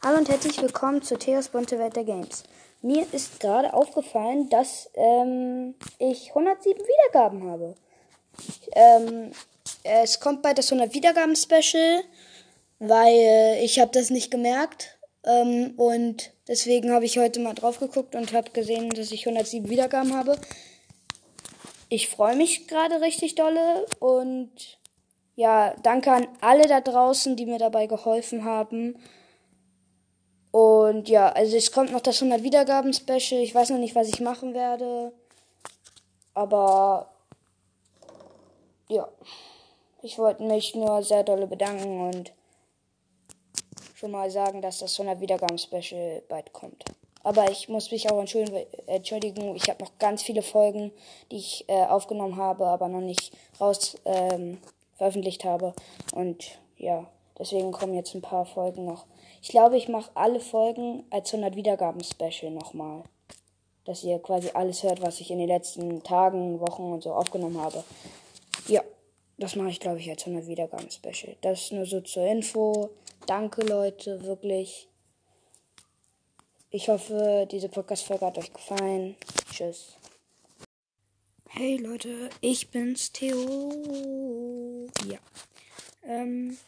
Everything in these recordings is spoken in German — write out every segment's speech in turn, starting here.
Hallo und herzlich willkommen zu Theos Bunte Welt der Games. Mir ist gerade aufgefallen, dass ähm, ich 107 Wiedergaben habe. Ähm, es kommt bald das 100 Wiedergaben Special, weil ich habe das nicht gemerkt ähm, und deswegen habe ich heute mal drauf geguckt und habe gesehen, dass ich 107 Wiedergaben habe. Ich freue mich gerade richtig dolle und ja, danke an alle da draußen, die mir dabei geholfen haben. Und ja, also es kommt noch das 100 Wiedergaben Special. Ich weiß noch nicht, was ich machen werde. Aber ja, ich wollte mich nur sehr dolle bedanken und schon mal sagen, dass das 100 Wiedergaben Special bald kommt. Aber ich muss mich auch entschuldigen. Ich habe noch ganz viele Folgen, die ich äh, aufgenommen habe, aber noch nicht raus ähm, veröffentlicht habe. Und ja, deswegen kommen jetzt ein paar Folgen noch. Ich glaube, ich mache alle Folgen als 100 Wiedergaben Special nochmal. Dass ihr quasi alles hört, was ich in den letzten Tagen, Wochen und so aufgenommen habe. Ja, das mache ich, glaube ich, als 100 Wiedergaben Special. Das nur so zur Info. Danke, Leute, wirklich. Ich hoffe, diese Podcast-Folge hat euch gefallen. Tschüss. Hey Leute, ich bin's, Theo. Ja. Ähm,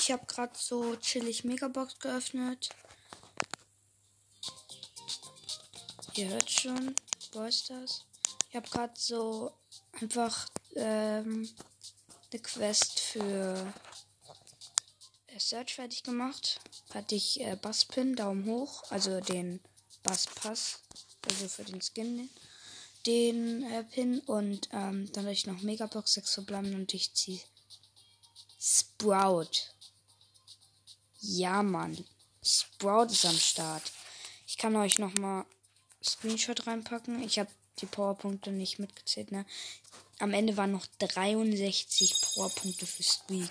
ich habe gerade so chillig Megabox geöffnet. Ihr hört schon, wo ist das? Ich habe gerade so einfach ähm, eine Quest für Search fertig gemacht. Hatte ich äh, Basspin, Daumen hoch, also den Basspass, also für den Skin, den äh, Pin und ähm, dann hatte ich noch Megabox 6 verbleiben und ich ziehe Sprout. Ja, Mann. Sprout ist am Start. Ich kann euch noch mal Screenshot reinpacken. Ich habe die Powerpunkte nicht mitgezählt, ne? Am Ende waren noch 63 Powerpunkte für Squeak.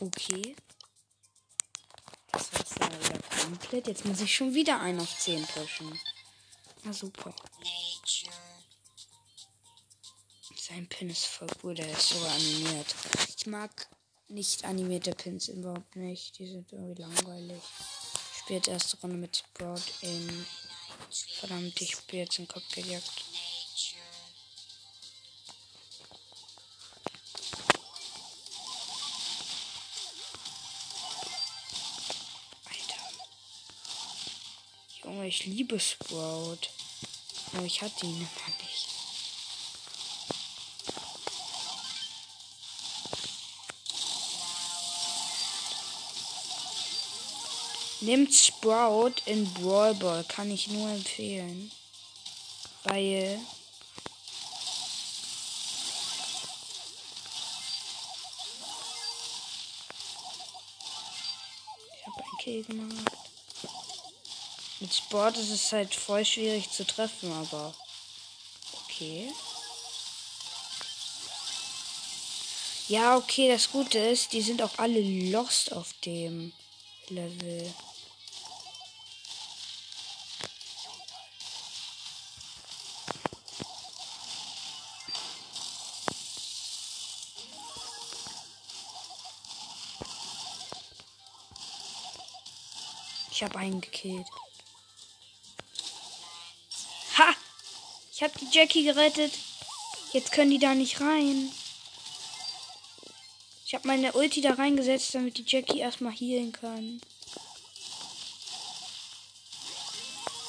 Okay. Das war jetzt wieder komplett. Jetzt muss ich schon wieder einen auf 10 pushen. Na super. Sein Pin ist voll gut, der ist sogar animiert. Ich mag nicht animierte Pins überhaupt nicht. Die sind irgendwie langweilig. Ich spiele jetzt erste Runde mit Sprout in. Verdammt, ich spiele jetzt in Kopf gejagt. Junge, ich liebe Sprout. Aber ich hatte ihn immer nicht. Nimmt Sprout in Brawl Ball, kann ich nur empfehlen. Weil ich habe ein Kill gemacht. Mit Sport ist es halt voll schwierig zu treffen, aber okay. Ja, okay, das Gute ist, die sind auch alle lost auf dem Level. Ich habe einen gekillt. Ha! Ich habe die Jackie gerettet. Jetzt können die da nicht rein. Ich habe meine Ulti da reingesetzt, damit die Jackie erstmal healen kann.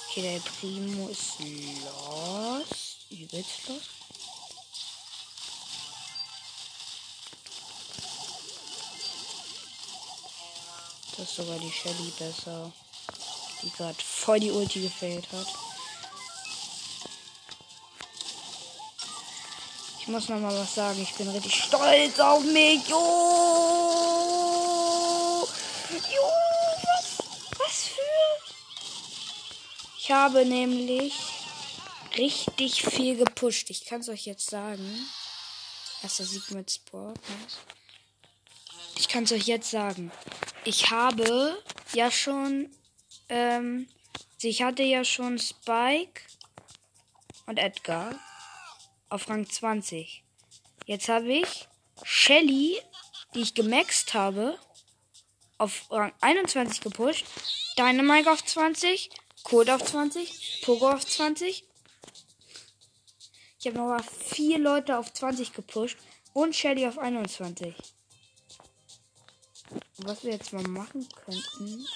Okay, der Primo ist los. Übelst los. Das ist sogar die Shelly besser. Die gerade voll die Ulti gefällt hat. Ich muss noch mal was sagen. Ich bin richtig stolz auf mich. Jo! Jo! Was, was für? Ich habe nämlich richtig viel gepusht. Ich kann es euch jetzt sagen. Erster Sieg mit Sport. Ich kann es euch jetzt sagen. Ich habe ja schon. Ähm, ich hatte ja schon Spike und Edgar auf Rang 20. Jetzt habe ich Shelly, die ich gemaxt habe, auf Rang 21 gepusht. Dynamite auf 20. Code auf 20. Pogo auf 20. Ich habe nochmal vier Leute auf 20 gepusht. Und Shelly auf 21. Was wir jetzt mal machen könnten,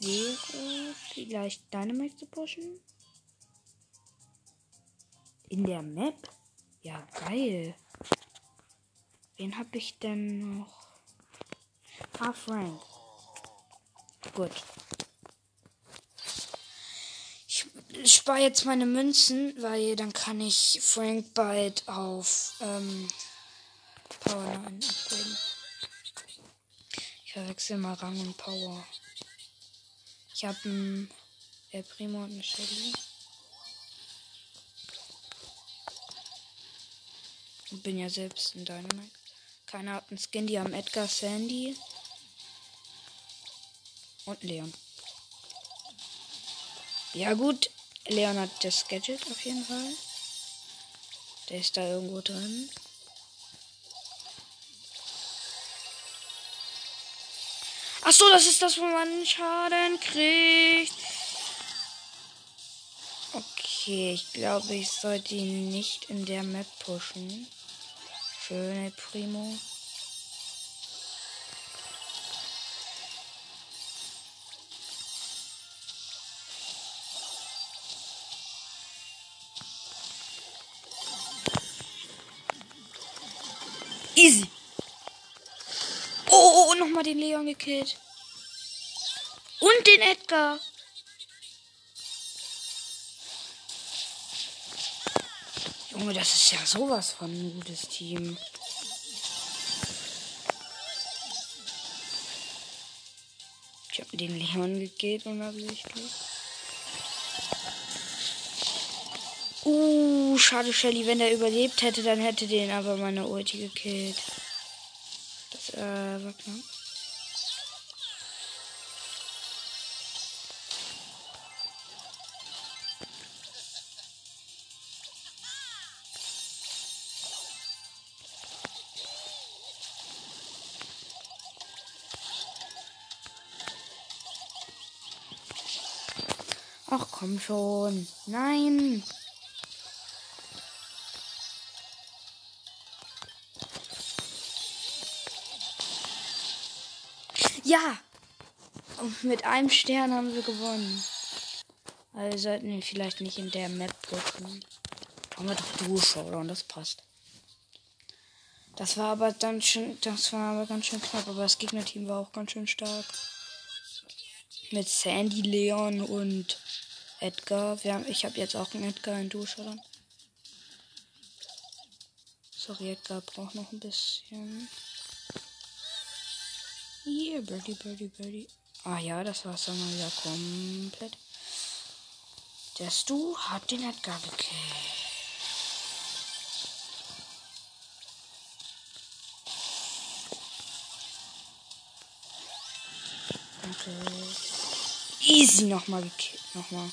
wäre vielleicht Dynamite zu pushen. In der Map? Ja, geil. Wen habe ich denn noch? Ah, Frank. Gut. Ich spare jetzt meine Münzen, weil dann kann ich Frank bald auf ähm, Power 9 upgraden. Ich verwechsel mal Rang und Power. Ich habe ein El Primo und eine Shelly. Und bin ja selbst ein Dynamite. Keiner hat einen Skin, die haben Edgar Sandy. Und Leon. Ja gut, Leon hat das Gadget auf jeden Fall. Der ist da irgendwo drin. Ach so, das ist das, wo man Schaden kriegt. Okay, ich glaube, ich sollte ihn nicht in der Map pushen. Schöne Primo. Easy. Nochmal den Leon gekillt. Und den Edgar. Junge, das ist ja sowas von ein gutes Team. Ich habe den Leon gekillt unabsichtlich. Uh, schade, Shelly. Wenn er überlebt hätte, dann hätte den aber meine Ulti gekillt. Das äh, war knapp. Ach komm schon. Nein. Ja. Und mit einem Stern haben wir gewonnen. Also sollten wir vielleicht nicht in der Map drücken. Haben wir doch Duo-Showdown, das passt. Das war aber dann schon, das war aber ganz schön knapp, aber das Gegnerteam war auch ganz schön stark. Mit Sandy, Leon und Edgar. Wir haben, ich habe jetzt auch einen Edgar in Duo-Showdown. Sorry, Edgar braucht noch ein bisschen. Yeah, Birdie, Birdie, Birdie. Ah ja, das war's dann mal wieder komplett. Der Stu hat den Edgar gekillt. Danke. Easy nochmal gekillt. Nochmal.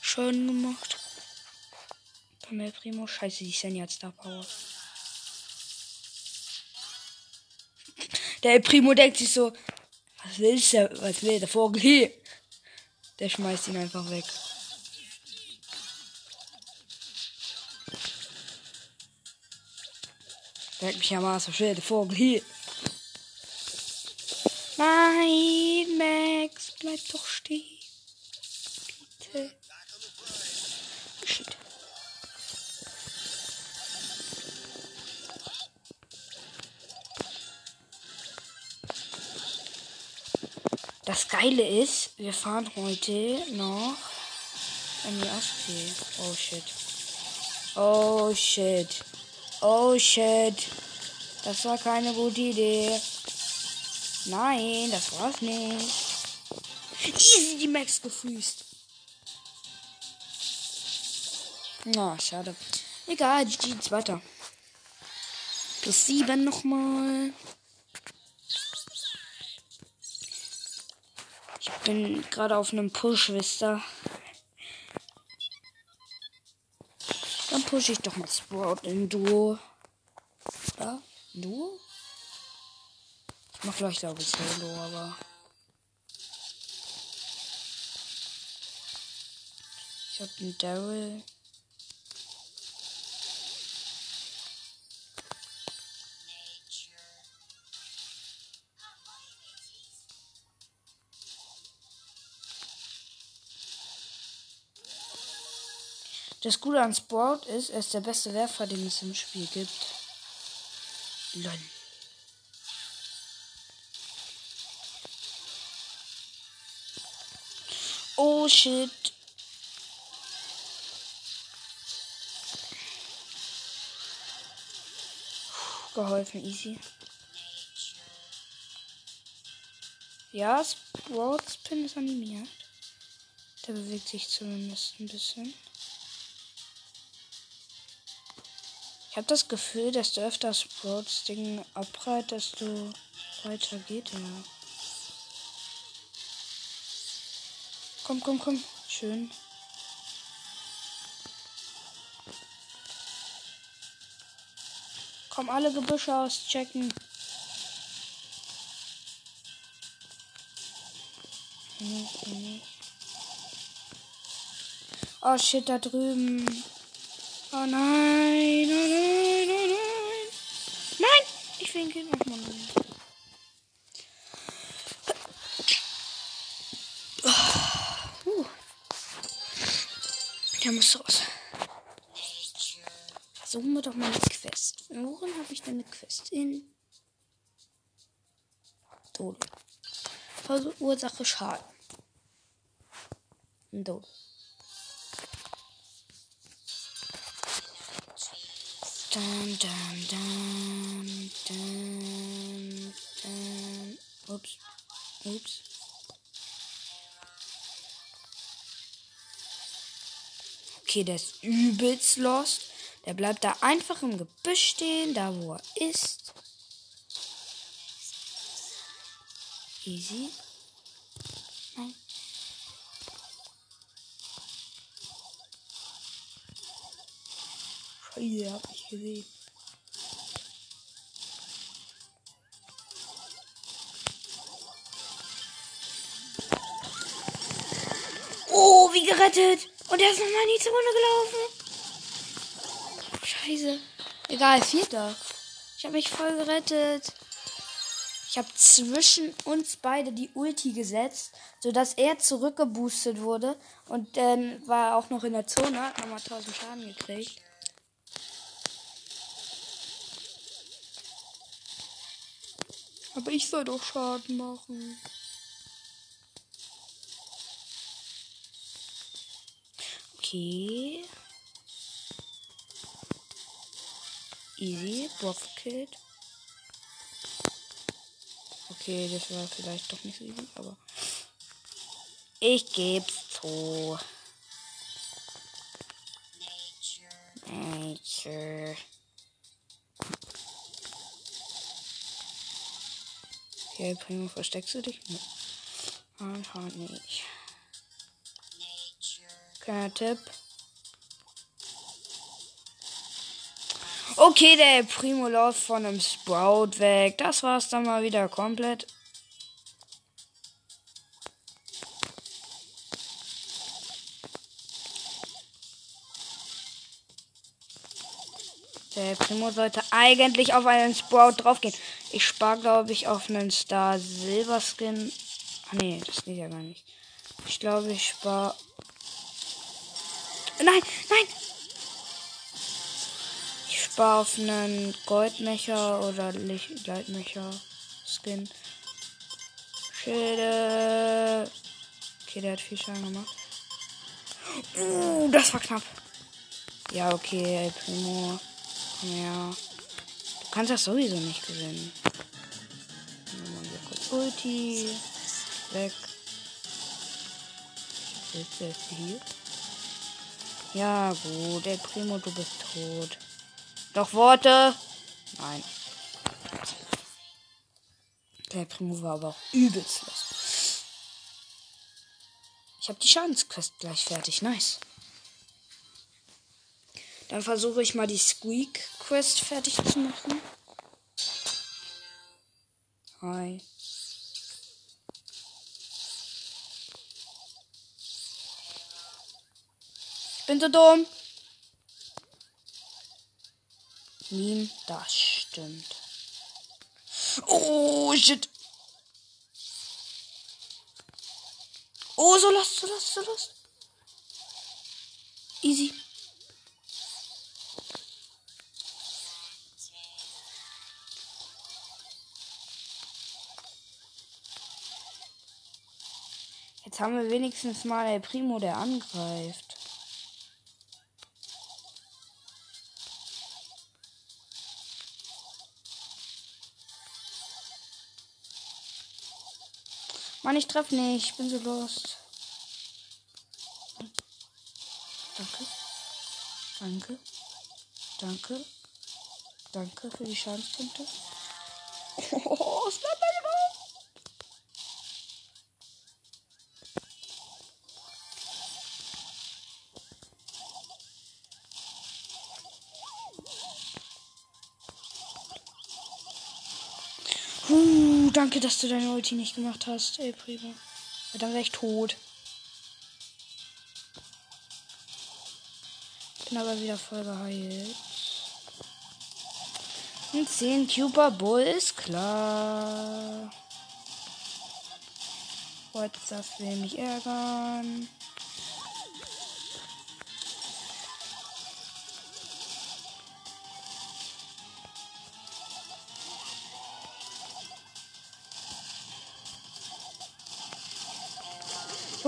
Schön gemacht. Pamel Primo. Scheiße, die Sandy hat Star Power. Der Primo denkt sich so, was willst du? Was will der Vogel hier? Der schmeißt ihn einfach weg. Denkt mich ja mal, was will der Vogel hier? Nein, Max, bleib doch stehen. Bitte. Shit. Das Geile ist, wir fahren heute noch an die Ostsee. Oh shit. Oh shit. Oh shit. Das war keine gute Idee. Nein, das war's nicht. Easy die Max gefreezed. Na, oh, schade. Egal, GG geht's weiter. Plus 7 nochmal. Ich bin gerade auf einem Push, wisst ihr. Dann pushe ich doch mal Sprout in Duo. Ja, Duo? Mach gleich, glaube ich, Solo, aber. Ich hab einen Daryl. Das Gute an Sport ist, er ist der beste Werfer, den es im Spiel gibt. Lol. Oh shit. Geholfen, easy. Ja, Spin ist animiert. Der bewegt sich zumindest ein bisschen. Ich habe das Gefühl, dass du öfter Sprouts Ding abreißt, desto weiter geht er. Komm, komm, komm. Schön. Komm, alle Gebüsche auschecken. Oh shit, da drüben. Oh nein, oh nein, oh nein. Nein, ich winke. Oh Mann. Raus. Versuchen wir doch mal eine Quest. Worin habe ich denn eine Quest? In Tod. Ursache Schaden. Tod. Dun, dun, dun, dun, dun. Ups. Ups. Okay, der ist übelst lost. Der bleibt da einfach im Gebüsch stehen, da wo er ist. Easy. Nein. Scheiße, hab ich gesehen. Oh, wie gerettet. Und er ist nochmal in die Zone gelaufen. Scheiße. Egal, vierter. Ich habe mich voll gerettet. Ich habe zwischen uns beide die Ulti gesetzt, sodass er zurückgeboostet wurde. Und dann war er auch noch in der Zone, hat nochmal 1000 Schaden gekriegt. Aber ich soll doch Schaden machen. Okay. Easy, Bob gekillt. Okay, das war vielleicht doch nicht so easy, aber ich geb's zu. Nature. Okay, Primo, versteckst du dich? Nee. Einfach nicht. Kleiner Tipp. Okay, der Primo läuft von einem Sprout weg. Das war's dann mal wieder komplett. Der Primo sollte eigentlich auf einen Sprout draufgehen. Ich spare, glaube ich, auf einen Star Silber Skin. Ah, nee, das geht ja gar nicht. Ich glaube, ich spare. Nein, nein! Ich spare auf einen Goldmecher oder Leitmecher Skin. Schilde. Okay, der hat viel Schaden gemacht. Uh, das war knapp. Ja, okay, Primo. Komm her. Du kannst das sowieso nicht gewinnen. Machen wir kurz Ulti. Weg. Jetzt ist hier. Ja, gut. Der Primo, du bist tot. Doch Worte. Nein. Der Primo war aber auch übelst los. Ich habe die Schadensquest gleich fertig. Nice. Dann versuche ich mal die Squeak Quest fertig zu machen. Hi. Bin so dumm. Meme, das stimmt. Oh, shit. Oh, so los, so los, so los. Easy. Jetzt haben wir wenigstens mal El Primo, der angreift. Mann, ich treffe nicht. Ich bin so lost. Danke. Danke. Danke. Danke für die Schadenspunkte. Uh, danke, dass du deine Ulti nicht gemacht hast, ey, Primo. Ja, dann wäre ich tot. Bin aber wieder voll geheilt. Ein 10 Cuber Bull ist klar. WhatsApp will mich ärgern.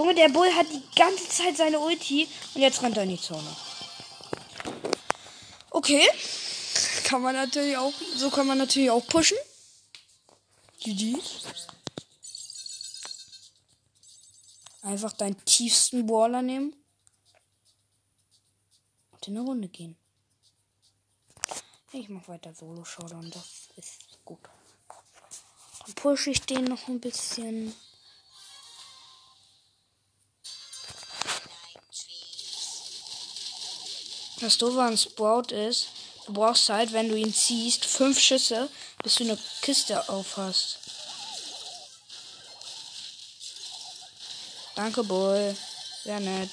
Junge, der Bull hat die ganze Zeit seine Ulti und jetzt rennt er in die Zone. Okay. Kann man natürlich auch, so kann man natürlich auch pushen. GG. Einfach deinen tiefsten Baller nehmen. Und in eine Runde gehen. Ich mach weiter Solo Showdown, das ist gut. Dann pushe ich den noch ein bisschen. Das doofe an Sprout ist, du brauchst halt, wenn du ihn ziehst, fünf Schüsse, bis du eine Kiste aufhast. Danke, Bull. Sehr nett.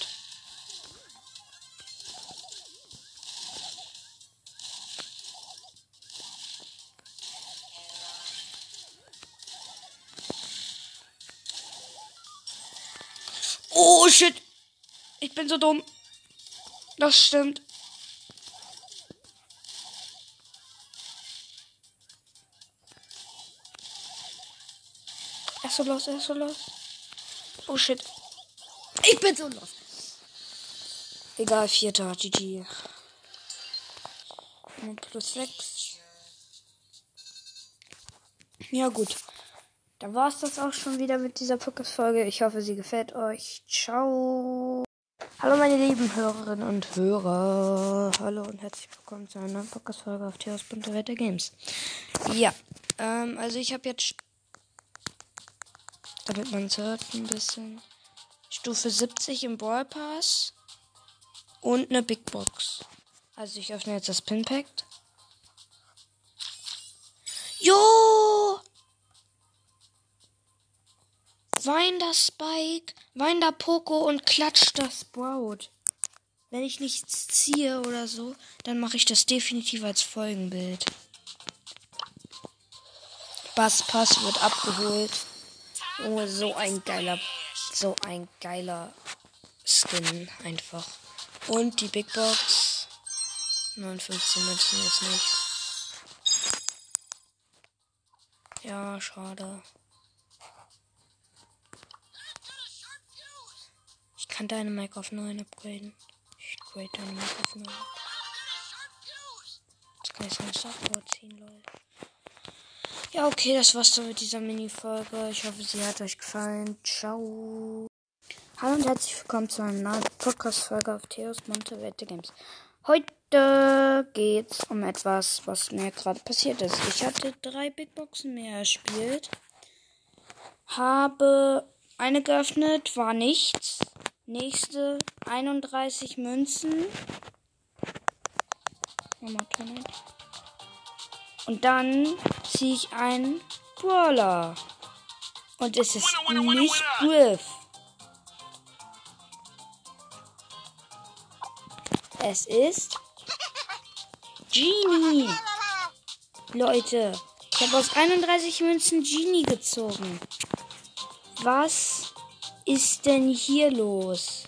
Oh shit. Ich bin so dumm. Das stimmt. So los, er ist so los. Oh shit. Ich bin so los. Egal, vierter, GG. Plus sechs. Ja, gut. Da war es das auch schon wieder mit dieser Podcast-Folge. Ich hoffe, sie gefällt euch. Ciao. Hallo, meine lieben Hörerinnen und Hörer. Hallo und herzlich willkommen zu einer neuen Podcast-Folge auf Theos Bunte Welt Games. Ja, ähm, also ich habe jetzt, damit man es hört, ein bisschen Stufe 70 im Brawl Pass und eine Big Box. Also ich öffne jetzt das Pinpack. Jo! Wein das Spike, wein da Poco und klatscht das Sprout. Wenn ich nichts ziehe oder so, dann mache ich das definitiv als Folgenbild. Bass Pass wird abgeholt. Oh, so ein geiler, so ein geiler Skin einfach. Und die Big Box. 59 Münzen ist nicht. Ja, schade. Ich kann deine Mic auf 9 upgraden. Ich grade deine Mic auf 9. Jetzt kann ich so ein Software ziehen, Leute. Ja, okay, das war's dann mit dieser Mini-Folge. Ich hoffe, sie hat euch gefallen. Ciao. Hallo und herzlich willkommen zu einer neuen Podcast-Folge auf Theos Monte Wette Games. Heute geht's um etwas, was mir gerade passiert ist. Ich hatte drei Big Boxen mehr erspielt. Habe eine geöffnet, war nichts. Nächste 31 Münzen. Nochmal Tunnel. Und dann ziehe ich ein Brawler. Und es ist nicht Griff. Es ist Genie. Leute, ich habe aus 31 Münzen Genie gezogen. Was ist denn hier los?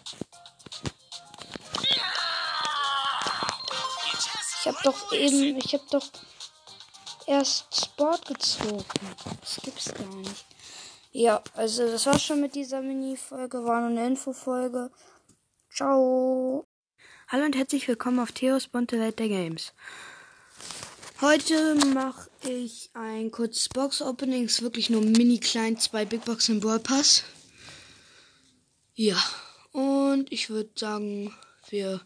Ich habe doch eben, ich habe doch erst Sport gezogen. Das gibt's gar nicht. Ja, also das war's schon mit dieser Mini-Folge. War nur eine Info-Folge. Ciao. Hallo und herzlich willkommen auf Theos bunte Welt der Games. Heute mache ich ein kurzes Box-Opening. Ist wirklich nur mini klein, zwei Big Box im Brawl Pass. Ja, und ich würde sagen, wir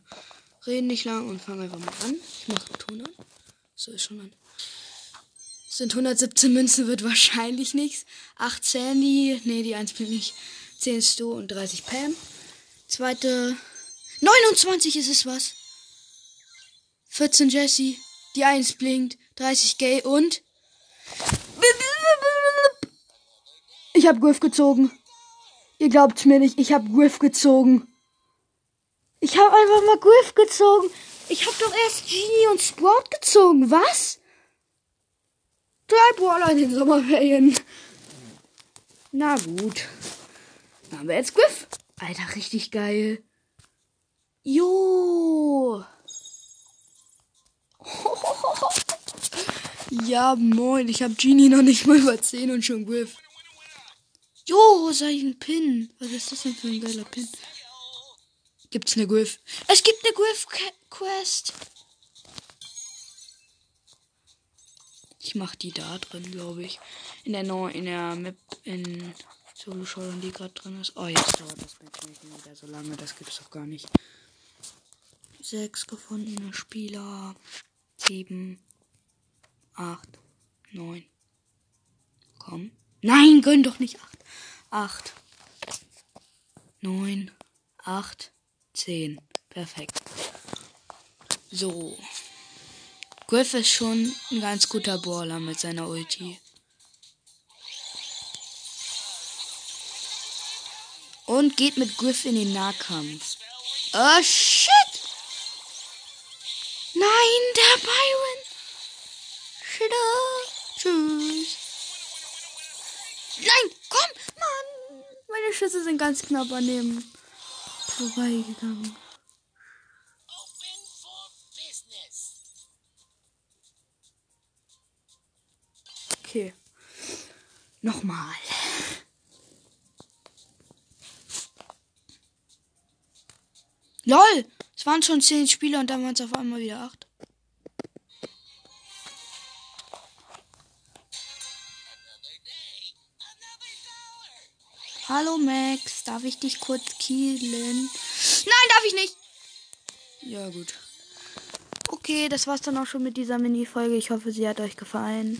reden nicht lang und fangen einfach mal an. Ich mache den Ton an. So ist schon an. Sind 117 Münzen, wird wahrscheinlich nichts. 8 Sandy, nee, die 1 bin ich. 10 Stu und 30 Pam. Zweite, 29 ist es was. 14 Jesse, die 1 blinkt, 30 Gay und... Ich hab Griff gezogen. Ihr glaubt's mir nicht, ich hab Griff gezogen. Ich hab einfach mal Griff gezogen. Ich hab doch erst Genie und Sprout gezogen. Was? Drei Brawler in den Sommerferien. Na gut. Dann haben wir jetzt Griff. Alter, richtig geil. Jo. Ja, moin. Ich hab Genie noch nicht mal über 10 und schon Griff. Jo, sag ich ein Pin. Was ist das denn für ein geiler Pin? Gibt's eine Griff? Es gibt eine Griff-Quest. Ich mach die da drin, glaube ich. In der neuen, in der Map in Solo Showdown, die gerade drin ist. Oh, jetzt dauert das natürlich wieder so lange. Das gibt's doch gar nicht. Sechs gefundene Spieler. Sieben. Acht. Neun. Komm. Nein, gönn doch nicht acht. Acht. Neun. Acht. 10. Perfekt. So. Griff ist schon ein ganz guter Brawler mit seiner Ulti. Und geht mit Griff in den Nahkampf. Oh shit! Nein, der Byron! Shit. Tschüss. Nein, komm, Mann! Meine Schüsse sind ganz knapp an dem vorbeigegangen. Nochmal. LOL! Es waren schon zehn Spieler und dann waren es auf einmal wieder acht. Hallo Max, darf ich dich kurz killen? Nein, darf ich nicht. Ja, gut. Okay, das war's dann auch schon mit dieser Mini-Folge. Ich hoffe, sie hat euch gefallen.